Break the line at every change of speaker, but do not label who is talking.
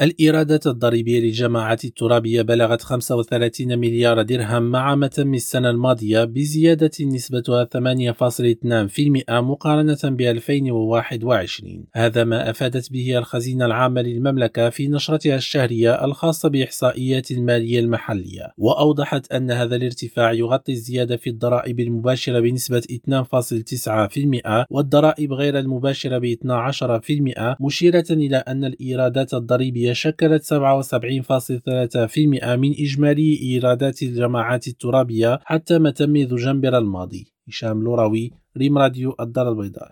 الإيرادات الضريبية للجماعات الترابية بلغت 35 مليار درهم مع ما تم السنة الماضية بزيادة نسبتها 8.2% مقارنة ب 2021 هذا ما أفادت به الخزينة العامة للمملكة في نشرتها الشهرية الخاصة بإحصائيات المالية المحلية. وأوضحت أن هذا الارتفاع يغطي الزيادة في الضرائب المباشرة بنسبة 2.9% والضرائب غير المباشرة ب 12% مشيرة إلى أن الإيرادات الضريبية شكلت 77.3% من إجمالي إيرادات الجماعات الترابية حتى ما تم ذو جنبر الماضي. هشام لوراوي ريم راديو الدار البيضاء.